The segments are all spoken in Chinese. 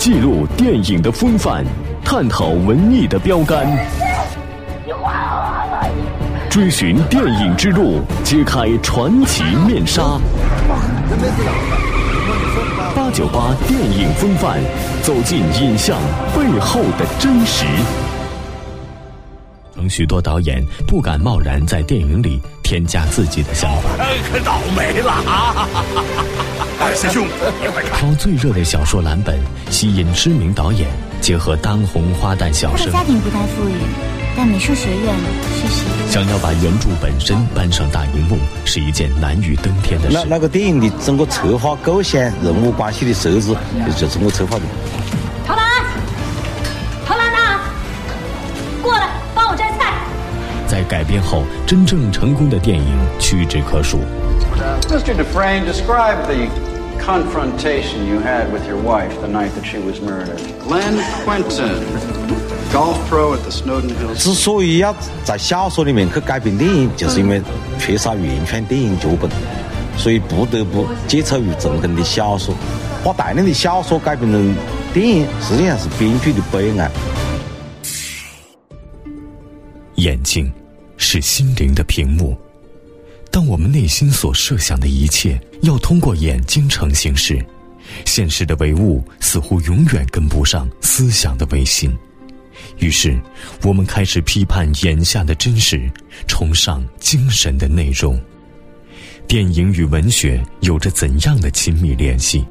记录电影的风范，探讨文艺的标杆，追寻电影之路，揭开传奇面纱。八九八电影风范，走进影像背后的真实。曾许多导演不敢贸然在电影里添加自己的想法。可倒霉了啊！师兄，你快看，挑最热的小说蓝本，吸引知名导演，结合当红花旦小生。家庭不太富裕，但美术学院学习。想要把原著本身搬上大荧幕，是一件难于登天的事。那那个电影的整个策划构想、人物关系的设置，就是我策划的。陶兰，陶兰呐，过来改编后，真正成功的电影屈指可数。Mr. Dufresne, describe the confrontation you had with your wife the night that she was murdered. Glenn Quentin, golf pro at the Snowden Hills. 之所以要在小说里面去改编电影，就是因为缺少原创电影脚本，所以不得不接触于成功的小说，把大量的小说改编成电影，实际上是编剧的悲哀。眼睛是心灵的屏幕，当我们内心所设想的一切要通过眼睛成形时，现实的唯物似乎永远跟不上思想的唯心。于是，我们开始批判眼下的真实，崇尚精神的内容。电影与文学有着怎样的亲密联系？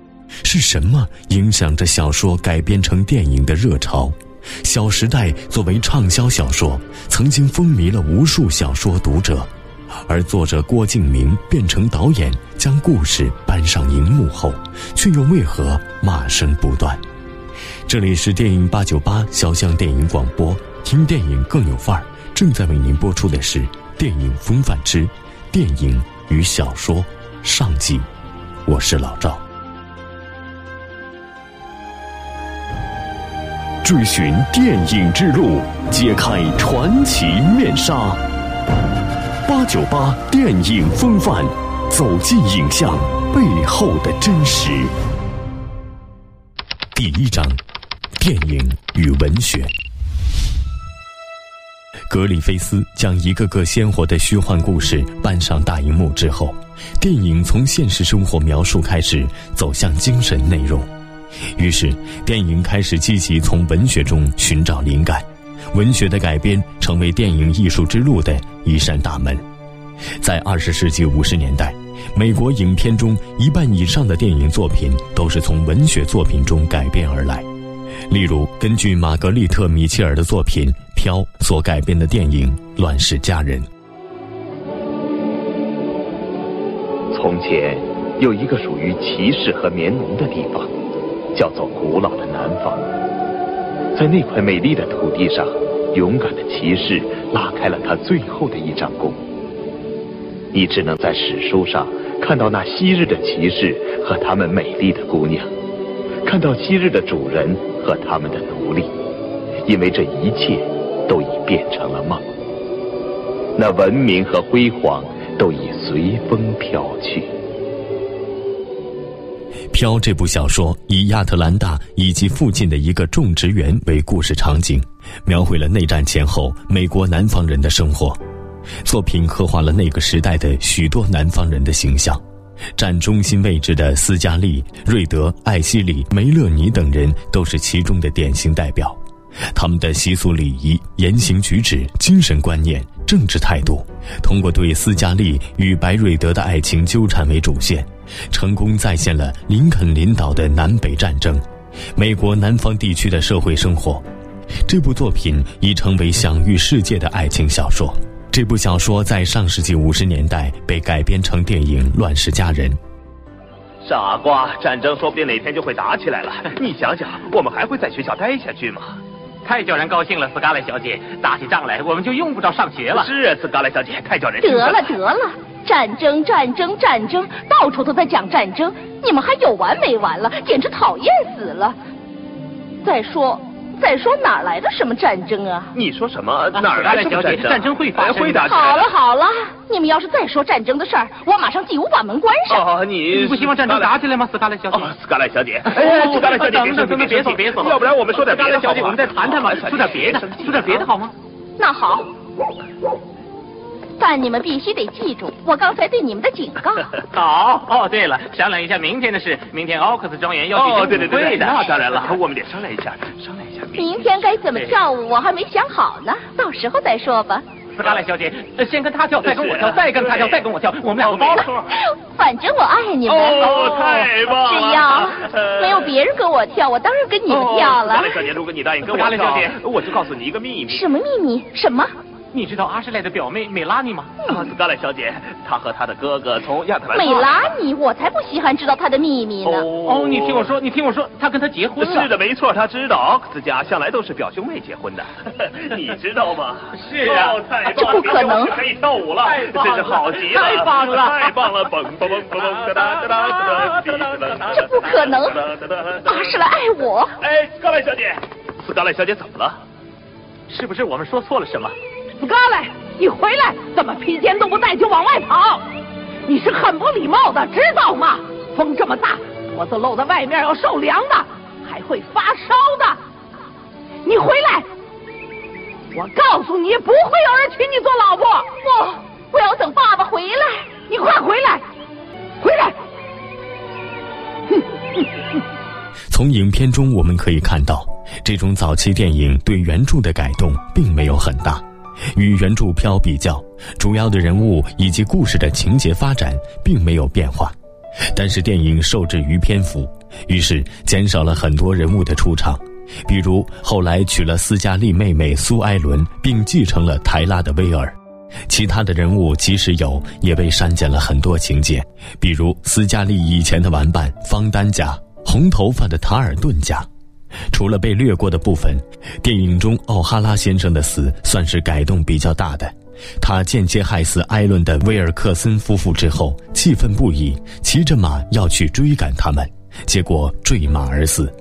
是什么影响着小说改编成电影的热潮？《小时代》作为畅销小说，曾经风靡了无数小说读者，而作者郭敬明变成导演，将故事搬上荧幕后，却又为何骂声不断？这里是电影八九八小象电影广播，听电影更有范儿。正在为您播出的是《电影风范之电影与小说》上集，我是老赵。追寻电影之路，揭开传奇面纱。八九八电影风范，走进影像背后的真实。第一章：电影与文学。格里菲斯将一个个鲜活的虚幻故事搬上大荧幕之后，电影从现实生活描述开始，走向精神内容。于是，电影开始积极从文学中寻找灵感，文学的改编成为电影艺术之路的一扇大门。在二十世纪五十年代，美国影片中一半以上的电影作品都是从文学作品中改编而来。例如，根据玛格丽特·米切尔的作品《飘》所改编的电影《乱世佳人》。从前，有一个属于骑士和棉农的地方。叫做古老的南方，在那块美丽的土地上，勇敢的骑士拉开了他最后的一张弓。你只能在史书上看到那昔日的骑士和他们美丽的姑娘，看到昔日的主人和他们的奴隶，因为这一切都已变成了梦。那文明和辉煌都已随风飘去。《飘》这部小说以亚特兰大以及附近的一个种植园为故事场景，描绘了内战前后美国南方人的生活。作品刻画了那个时代的许多南方人的形象，占中心位置的斯嘉丽、瑞德、艾希里、梅勒尼等人都是其中的典型代表。他们的习俗礼仪、言行举止、精神观念、政治态度，通过对斯嘉丽与白瑞德的爱情纠缠为主线。成功再现了林肯领导的南北战争，美国南方地区的社会生活。这部作品已成为享誉世界的爱情小说。这部小说在上世纪五十年代被改编成电影《乱世佳人》。傻瓜，战争说不定哪天就会打起来了。你想想，我们还会在学校待下去吗？太叫人高兴了，斯嘉莱小姐，打起仗来我们就用不着上学了。是啊，斯嘉莱小姐，太叫人得了得了。战争，战争，战争，到处都在讲战争，你们还有完没完了？简直讨厌死了！再说，再说哪儿来的什么战争啊？你说什么？哪儿来的小姐？战争会发生，会打。好了好了，你们要是再说战争的事儿，我马上进屋把门关上。哦，你不希望战争打起来吗？斯卡莱小姐，斯卡莱小姐，哎，斯卡莱小姐，等等等等，别走别走，要不然我们说点别的。小姐，我们再谈谈吧，说点别的，说点别的好吗？那好。但你们必须得记住我刚才对你们的警告。好哦，对了，商量一下明天的事。明天奥克斯庄园要举行舞会的，那当然了，我们得商量一下，商量一下。明天该怎么跳舞，我还没想好呢，到时候再说吧。斯卡莱小姐，先跟他跳，再跟我跳，再跟他跳，再跟我跳，我们俩个包了。反正我爱你们。哦，太棒了！只要没有别人跟我跳，我当然跟你们跳了。斯卡莱小姐，如果你答应跟我跳，我就告诉你一个秘密。什么秘密？什么？你知道阿什莱的表妹美拉尼吗？啊，斯卡莱小姐，她和她的哥哥从亚特兰大。美拉尼，我才不稀罕知道她的秘密呢。哦，你听我说，你听我说，她跟他结婚了。是的，没错，她知道。奥克斯家向来都是表兄妹结婚的，你知道吗？是啊，这不可能。可以跳舞了，真是好极了，太棒了，太棒了，蹦蹦蹦蹦蹦哒哒哒哒。这不可能，阿什莱爱我。哎，斯卡莱小姐，斯卡莱小姐怎么了？是不是我们说错了什么？斯卡莱。你回来，怎么披肩都不带就往外跑？你是很不礼貌的，知道吗？风这么大，脖子露在外面要受凉的，还会发烧的。你回来，我告诉你，不会有人娶你做老婆。不，我要等爸爸回来。你快回来，回来！从影片中我们可以看到，这种早期电影对原著的改动并没有很大。与原著片比较，主要的人物以及故事的情节发展并没有变化，但是电影受制于篇幅，于是减少了很多人物的出场，比如后来娶了斯嘉丽妹妹苏艾伦并继承了泰拉的威尔，其他的人物即使有，也被删减了很多情节，比如斯嘉丽以前的玩伴方丹家、红头发的塔尔顿家。除了被略过的部分，电影中奥哈拉先生的死算是改动比较大的。他间接害死艾伦的威尔克森夫妇之后，气愤不已，骑着马要去追赶他们，结果坠马而死。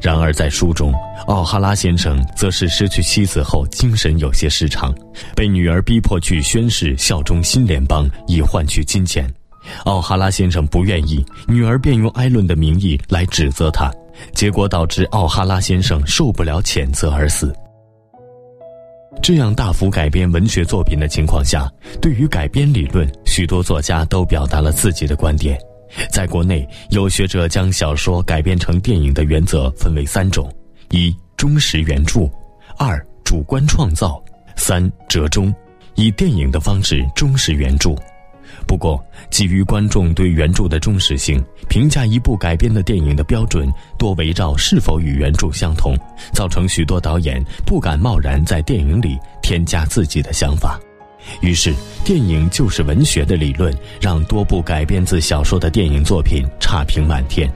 然而在书中，奥哈拉先生则是失去妻子后精神有些失常，被女儿逼迫去宣誓效忠新联邦以换取金钱。奥哈拉先生不愿意，女儿便用艾伦的名义来指责他。结果导致奥哈拉先生受不了谴责而死。这样大幅改编文学作品的情况下，对于改编理论，许多作家都表达了自己的观点。在国内，有学者将小说改编成电影的原则分为三种：一、忠实原著；二、主观创造；三、折中，以电影的方式忠实原著。不过，基于观众对原著的忠实性，评价一部改编的电影的标准多围绕是否与原著相同，造成许多导演不敢贸然在电影里添加自己的想法。于是，电影就是文学的理论让多部改编自小说的电影作品差评满天。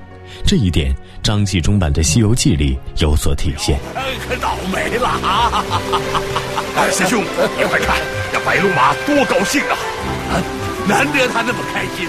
这一点，张纪中版的《西游记》里有所体现。可倒霉了啊！师兄，你快看，这白龙马多高兴啊！啊！难得他那么开心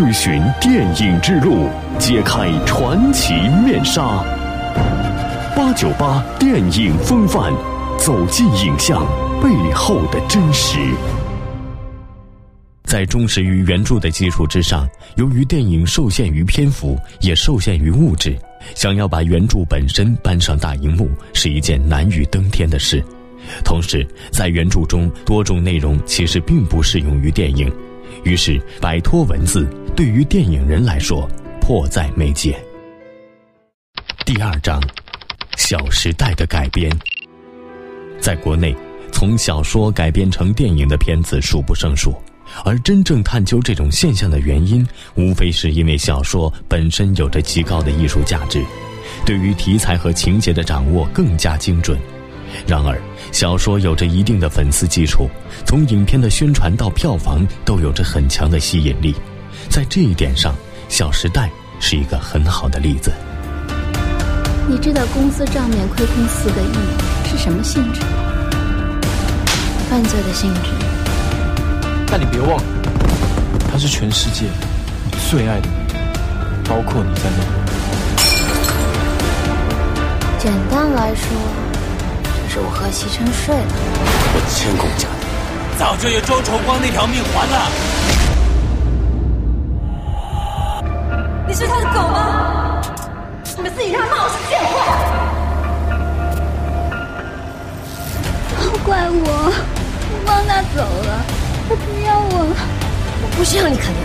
追寻电影之路，揭开传奇面纱。八九八电影风范，走进影像背后的真实。在忠实于原著的基础之上，由于电影受限于篇幅，也受限于物质，想要把原著本身搬上大荧幕是一件难于登天的事。同时，在原著中多种内容其实并不适用于电影，于是摆脱文字对于电影人来说迫在眉睫。第二章，《小时代》的改编。在国内，从小说改编成电影的片子数不胜数，而真正探究这种现象的原因，无非是因为小说本身有着极高的艺术价值，对于题材和情节的掌握更加精准。然而，小说有着一定的粉丝基础，从影片的宣传到票房都有着很强的吸引力。在这一点上，《小时代》是一个很好的例子。你知道公司账面亏空四个亿是什么性质？犯罪的性质。但你别忘了，他是全世界你最爱的女人，包括你在内。简单来说，就是我和席琛睡了。我千公家的，早就有周崇光那条命还了。你是他的狗吗？你们自己让他骂我是贱货。都怪我，我帮他走了，他不要我了。我不需要你可怜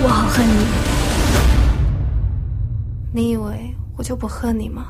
我，我好恨你。你以为我就不恨你吗？